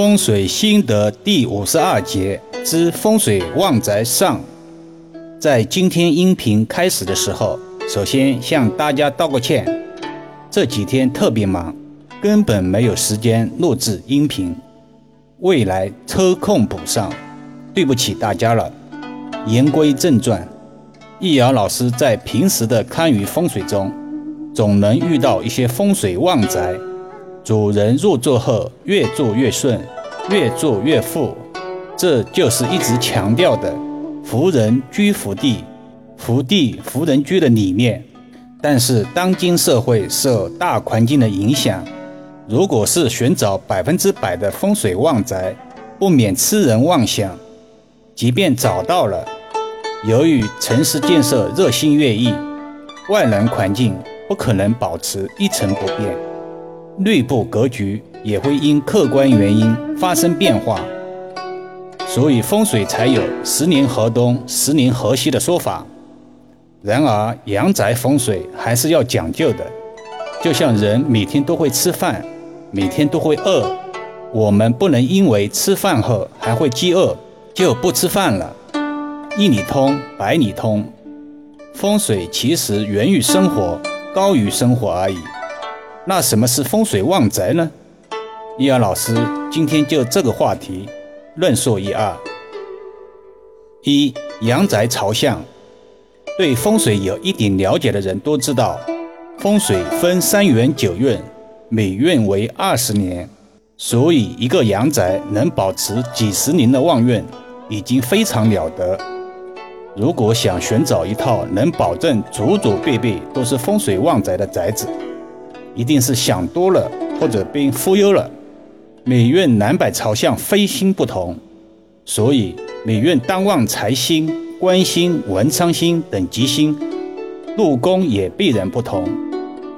风水心得第五十二节之风水旺宅上，在今天音频开始的时候，首先向大家道个歉，这几天特别忙，根本没有时间录制音频，未来抽空补上，对不起大家了。言归正传，易遥老师在平时的堪舆风水中，总能遇到一些风水旺宅。主人入座后，越做越顺，越做越富，这就是一直强调的“福人居福地，福地福人居”的理念。但是，当今社会受大环境的影响，如果是寻找百分之百的风水旺宅，不免痴人妄想。即便找到了，由于城市建设日新月异，外来环境不可能保持一成不变。内部格局也会因客观原因发生变化，所以风水才有“十年河东，十年河西”的说法。然而，阳宅风水还是要讲究的，就像人每天都会吃饭，每天都会饿，我们不能因为吃饭后还会饥饿就不吃饭了。一里通，百里通，风水其实源于生活，高于生活而已。那什么是风水旺宅呢？易儿老师今天就这个话题论述一二。一阳宅朝向，对风水有一点了解的人都知道，风水分三元九运，每运为二十年，所以一个阳宅能保持几十年的旺运，已经非常了得。如果想寻找一套能保证祖祖辈辈都是风水旺宅的宅子，一定是想多了，或者被忽悠了。每运南北朝向飞星不同，所以每运当旺财星、官星、文昌星等吉星，入宫也必然不同。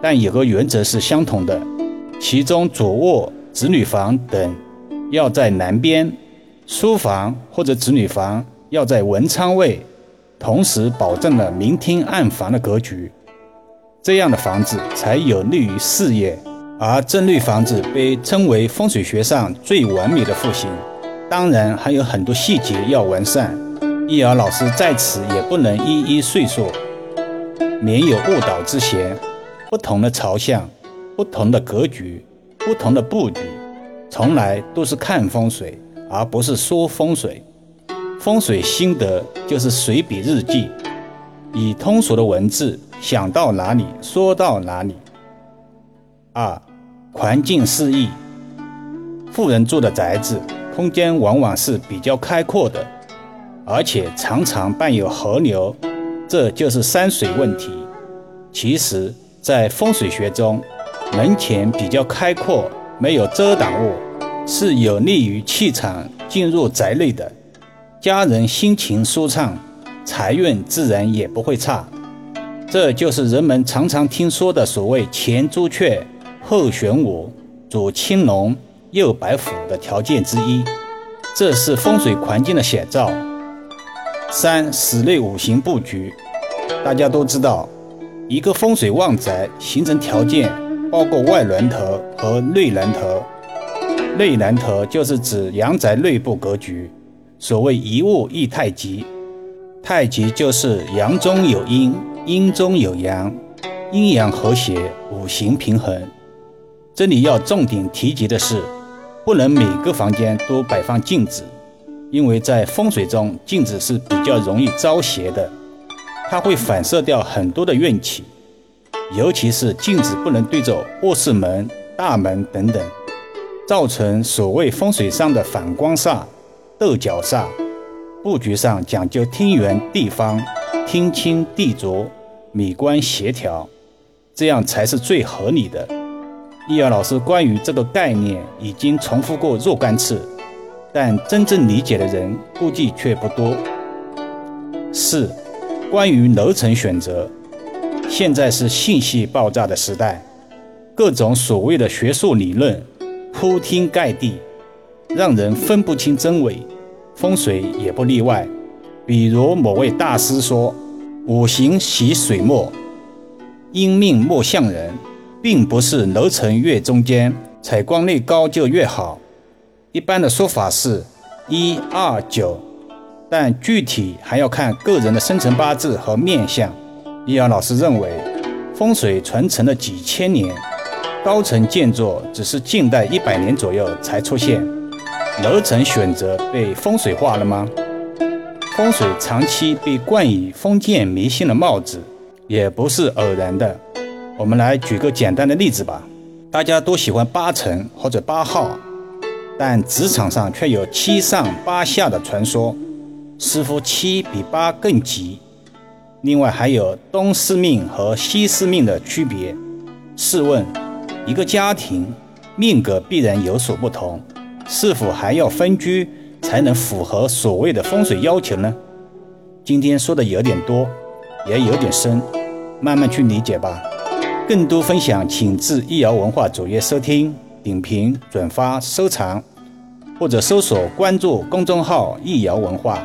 但有个原则是相同的，其中主卧、子女房等要在南边，书房或者子女房要在文昌位，同时保证了明厅暗房的格局。这样的房子才有利于事业，而正绿房子被称为风水学上最完美的户型。当然还有很多细节要完善，易遥老师在此也不能一一赘述，免有误导之嫌。不同的朝向、不同的格局、不同的布局，从来都是看风水，而不是说风水。风水心得就是随笔日记，以通俗的文字。想到哪里说到哪里。二，环境适宜。富人住的宅子，空间往往是比较开阔的，而且常常伴有河流，这就是山水问题。其实，在风水学中，门前比较开阔，没有遮挡物，是有利于气场进入宅内的，家人心情舒畅，财运自然也不会差。这就是人们常常听说的所谓“前朱雀，后玄武，左青龙，右白虎”的条件之一。这是风水环境的写照。三、室内五行布局。大家都知道，一个风水旺宅形成条件包括外峦头和内峦头。内峦头就是指阳宅内部格局。所谓一物一太极，太极就是阳中有阴。阴中有阳，阴阳和谐，五行平衡。这里要重点提及的是，不能每个房间都摆放镜子，因为在风水中，镜子是比较容易招邪的，它会反射掉很多的怨气。尤其是镜子不能对着卧室门、大门等等，造成所谓风水上的反光煞、斗角煞。布局上讲究天圆地方。天清地浊，美观协调，这样才是最合理的。易遥老师关于这个概念已经重复过若干次，但真正理解的人估计却不多。四、关于楼层选择，现在是信息爆炸的时代，各种所谓的学术理论铺天盖地，让人分不清真伪，风水也不例外。比如某位大师说：“五行喜水墨，阴命莫向人，并不是楼层越中间，采光率高就越好。一般的说法是一二九，但具体还要看个人的生辰八字和面相。易遥老师认为，风水传承了几千年，高层建筑只是近代一百年左右才出现，楼层选择被风水化了吗？风水长期被冠以封建迷信的帽子，也不是偶然的。我们来举个简单的例子吧，大家都喜欢八成或者八号。但职场上却有七上八下的传说，似乎七比八更吉。另外还有东四命和西四命的区别。试问，一个家庭命格必然有所不同，是否还要分居才能符合所谓的风水要求呢？今天说的有点多，也有点深，慢慢去理解吧。更多分享，请至易瑶文化主页收听。点评、转发、收藏，或者搜索关注公众号“易瑶文化”。